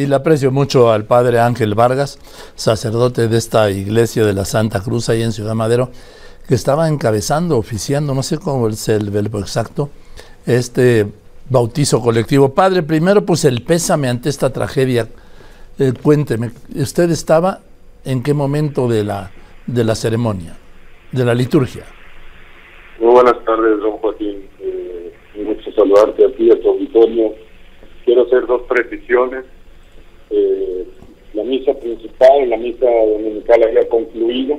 Y le aprecio mucho al padre Ángel Vargas, sacerdote de esta iglesia de la Santa Cruz ahí en Ciudad Madero, que estaba encabezando, oficiando, no sé cómo es el verbo exacto, este bautizo colectivo. Padre, primero pues el pésame ante esta tragedia. Eh, cuénteme, ¿usted estaba en qué momento de la, de la ceremonia, de la liturgia? Muy buenas tardes, don Joaquín. Eh, un saludarte a ti, a tu auditorio. Quiero hacer dos precisiones eh, la misa principal, la misa dominical había concluido,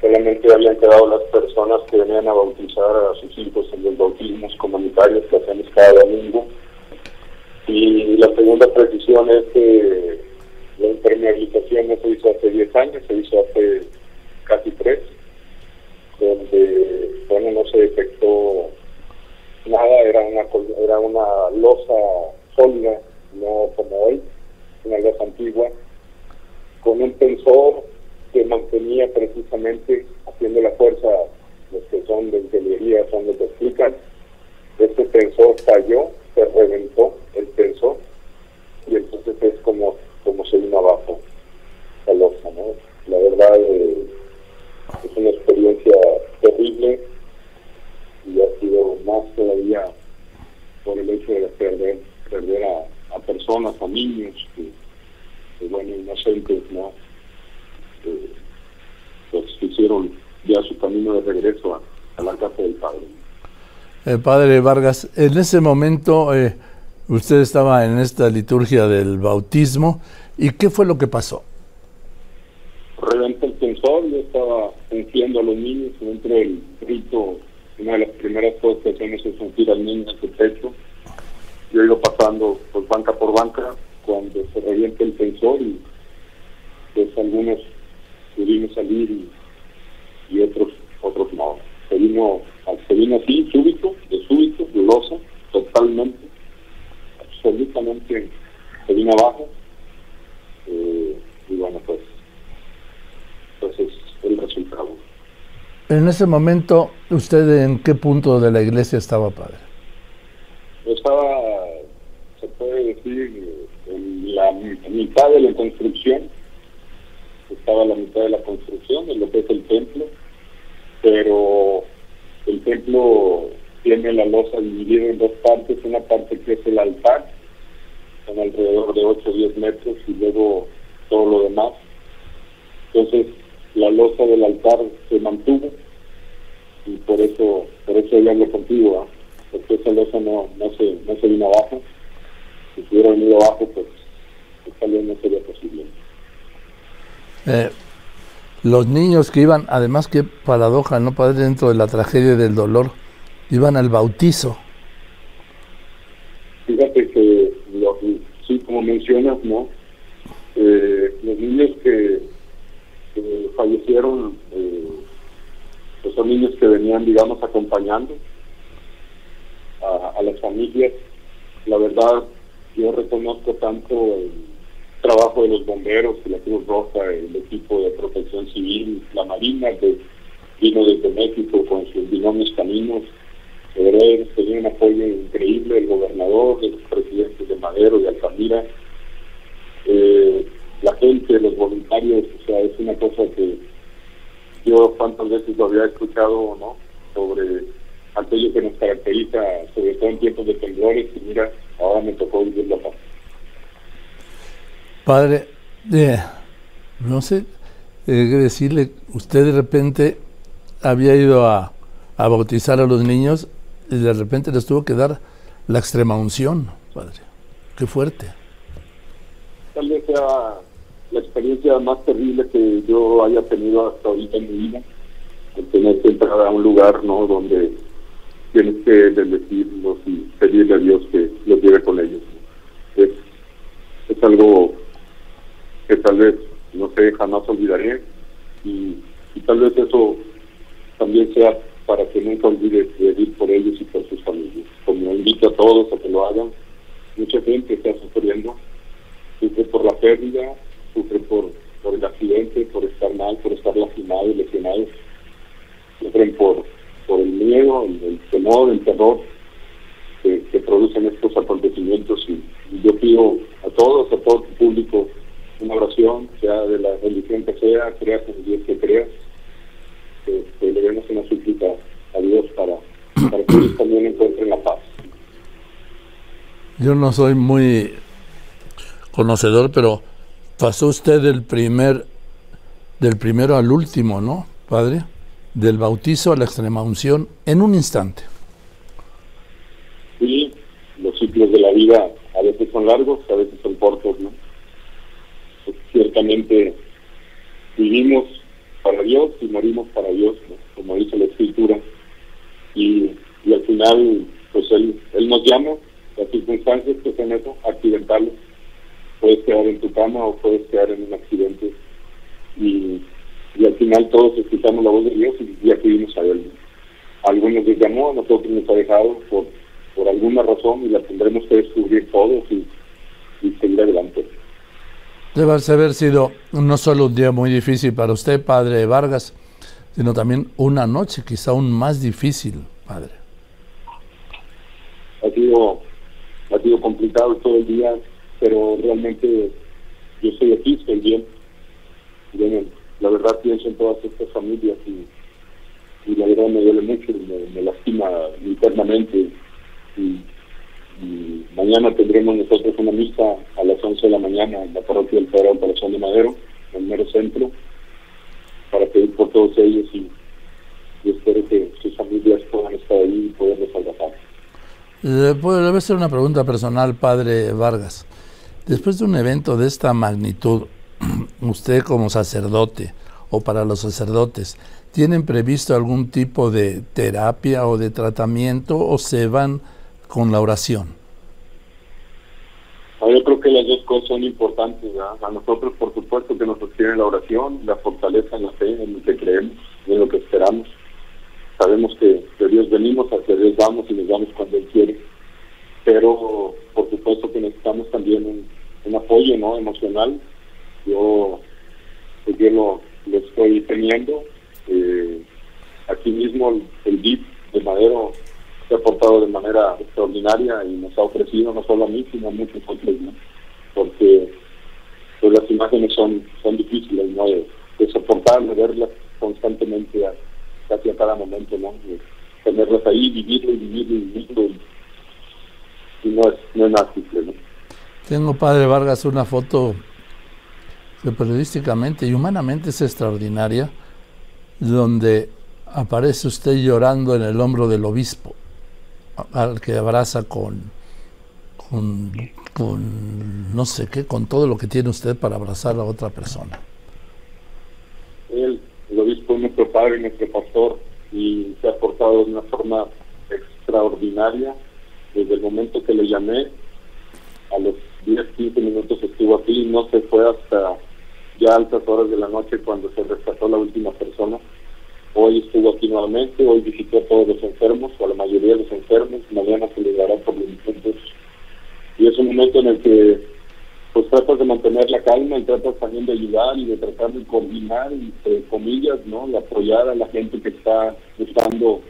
solamente habían quedado las personas que venían a bautizar a sus hijos en los bautismos comunitarios que hacemos cada domingo. Y la segunda precisión es que la impermeabilización no se hizo hace 10 años, se hizo hace casi 3, donde bueno, no se detectó nada, era una, era una losa sólida, no como hoy una losa antigua, con un tensor que mantenía precisamente haciendo la fuerza, los que son de ingeniería son los que explican, este tensor falló, se reventó el tensor y entonces es como, como se vino abajo la losa, ¿no? La verdad eh, es una experiencia terrible y ha sido más todavía por el hecho de perder, perder a, a personas, a niños que, bueno, inocentes, ¿no? Eh, pues hicieron ya su camino de regreso a, la casa del Padre. Eh, padre Vargas, en ese momento eh, usted estaba en esta liturgia del bautismo, ¿y qué fue lo que pasó? Reventó el tensor, yo estaba ungiendo a los niños dentro del rito, una de las primeras cosas que hacemos es ungir al niño en su pecho yo he ido pasando pues banca por banca cuando se revienta el tensor y pues algunos pudimos salir y, otros otros no. Se vino, se vino así, súbito, de súbito, losa, totalmente, absolutamente se vino abajo. Eh, y bueno, pues, pues es el resultado. En ese momento, ¿usted en qué punto de la iglesia estaba, padre? estaba, se puede decir, en la mitad de la construcción, estaba la mitad de la construcción de lo que es el templo, pero tiene la losa dividida en dos partes, una parte que es el altar, son alrededor de 8 o 10 metros, y luego todo lo demás. Entonces, la losa del altar se mantuvo, y por eso, por eso ya lo contigo, porque esa losa no, no, se, no se vino abajo. Si hubiera venido abajo, pues tal vez no sería posible. Eh, los niños que iban, además qué paradoja, ¿no, padre? Dentro de la tragedia del dolor, iban al bautizo. Fíjate que, sí, como mencionas, ¿no? Eh, los niños que, fallecieron, eh, pues niños que venían, digamos, acompañando a, las familias. La verdad, yo reconozco tanto el trabajo de los bomberos, la Cruz Roja, el equipo de protección civil, la Marina, que vino desde México con sus binomios caminos. De verdad, tenía un apoyo increíble el gobernador, los presidentes de Madero, y Altamira. Eh, la gente, los voluntarios, o sea, es una cosa que yo cuántas veces lo había escuchado, ¿no? Sobre aquello que nos caracteriza, sobre todo en tiempos de temblores, y mira, ahora me tocó vivirlo acá. Padre, eh, no sé, eh, decirle, usted de repente había ido a, bautizar a los niños y de repente les tuvo que dar la extrema unción, Padre. Qué fuerte. Tal vez sea la experiencia más terrible que yo haya tenido hasta ahorita en mi vida, el tener que entrar a un lugar ¿no? donde tienes que bendecirlos y pedirle a Dios que los lleve con ellos. Es, es algo que tal vez, no sé, jamás olvidaré. Y, tal vez eso también sea para que nunca olvides pedir por ellos y por sus familias. Como invito a todos a que lo hagan, mucha gente está sufriendo, sufre por la pérdida, sufre por, por el accidente, por estar mal, por estar lastimado y lesionado, sufren por por el miedo, el, temor, el terror que, producen estos acontecimientos. Y, yo pido a todos, a todo tu público, una oración, sea de la religión que sea, creas en Dios que creas, que, le demos una súplica a Dios para, para que ellos también encuentren la paz. Yo no soy muy conocedor, pero pasó usted del primer del primero al último, ¿no, padre? Del bautizo a la extrema unción en un instante. Sí, los ciclos de la vida a veces son largos, a veces son cortos, ¿no? Vivimos para Dios y morimos para Dios, como dice la Escritura. Y, al final, pues él, él nos llama, las circunstancias que son eso, accidentales. Puedes quedar en tu cama o puedes quedar en un accidente. Y, al final todos escuchamos la voz de Dios y, ya acudimos a Él. algunos les llamó, a nosotros nos ha dejado por, por alguna razón y la tendremos que descubrir todos y, y seguir adelante. Debe haber sido no solo un día muy difícil para usted, padre Vargas, sino también una noche quizá aún más difícil, padre. Ha sido, ha sido complicado todo el día, pero realmente yo estoy aquí, estoy bien. la verdad pienso en todas estas familias y, la verdad me duele mucho, me, me lastima internamente. Y, mañana tendremos nosotros una misa 11 de la mañana en la parroquia del Sagrado Corazón de Madero, en el mero centro, para pedir por todos ellos y, espero que sus familias puedan estar ahí y poderles abrazar. Debe ser una pregunta personal, padre Vargas. Después de un evento de esta magnitud, usted como sacerdote o para los sacerdotes, ¿tienen previsto algún tipo de terapia o de tratamiento o se van con la oración? Yo creo que las dos cosas son importantes. A nosotros, por supuesto, que nos sostiene la oración, la fortaleza en la fe, en lo que creemos en lo que esperamos. Sabemos que de Dios venimos, hacia Dios vamos y nos vamos cuando Él quiere. Pero, por supuesto, que necesitamos también un, apoyo no emocional. Yo, pues yo lo, estoy teniendo. Eh, aquí mismo el, el DIP de Madero se ha portado de manera extraordinaria y nos ha ofrecido no solo a mí, sino a muchos otros, porque pues, las imágenes son, son difíciles ¿no? de, soportar, de verlas constantemente casi a cada momento, ¿no? tenerlas ahí, vivirlo y vivirlo y vivirlo. Y, no, es, no es nada simple. Tengo, Padre Vargas, una foto que periodísticamente y humanamente es extraordinaria, donde aparece usted llorando en el hombro del obispo al que abraza con, con, no sé qué, con todo lo que tiene usted para abrazar a otra persona. Él, el obispo es nuestro padre, nuestro pastor, y se ha portado de una forma extraordinaria. Desde el momento que le llamé, a los 10, 15 minutos estuvo aquí, no se fue hasta ya altas horas de la noche cuando se rescató la última persona Hoy estuvo aquí nuevamente, hoy visitó a todos los enfermos, o a la mayoría de los enfermos, mañana se les dará por los. Y es un momento en el que pues tratas de mantener la calma y tratas también de ayudar y de tratar de coordinar, entre comillas, ¿no? De apoyar a la gente que está buscando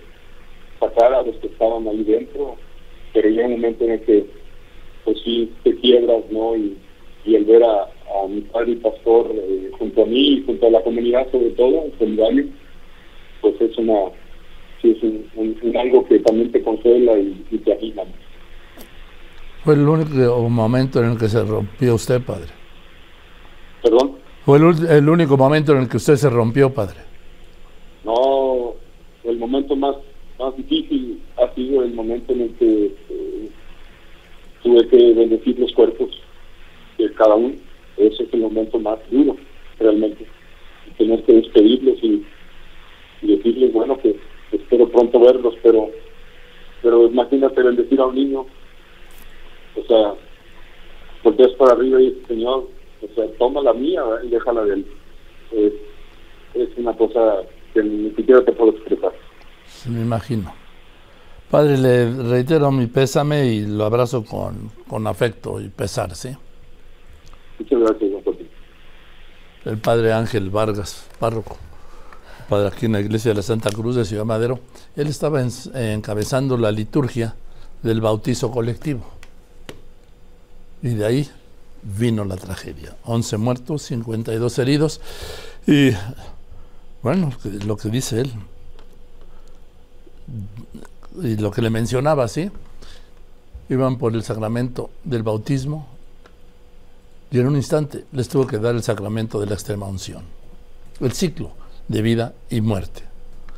sacar a los que estaban ahí dentro. Pero llega un momento en el que pues sí te quiebras, ¿no? Y, y el ver a, mi padre y pastor eh, junto a mí y junto a la comunidad sobre todo, en solidario, pues es una sí, es un, algo que también te consuela y, te anima. ¿Fue el único momento en el que se rompió usted, padre? ¿Perdón? ¿Fue el, único momento en el que usted se rompió, padre? No, el momento más, más difícil ha sido el momento en el que eh, tuve que bendecir los cuerpos de cada uno. Ese es el momento más duro, realmente. Tener que despedirlos y y decirles, bueno, que espero pronto verlos, pero pero imagínate bendecir a un niño, o sea, es para arriba y Señor, o sea, toma la mía y déjala de él. Es, una cosa que ni siquiera te puedo expresar. me imagino. Padre, le reitero mi pésame y lo abrazo con, con afecto y pesar, ¿sí? Muchas gracias, don El padre Ángel Vargas, párroco padre aquí en la iglesia de la Santa Cruz de Ciudad Madero, él estaba encabezando la liturgia del bautizo colectivo. Y de ahí vino la tragedia. 11 muertos, 52 heridos. Y bueno, lo que dice él, y lo que le mencionaba, ¿sí? Iban por el sacramento del bautismo y en un instante les tuvo que dar el sacramento de la extrema unción. El ciclo de vida y muerte.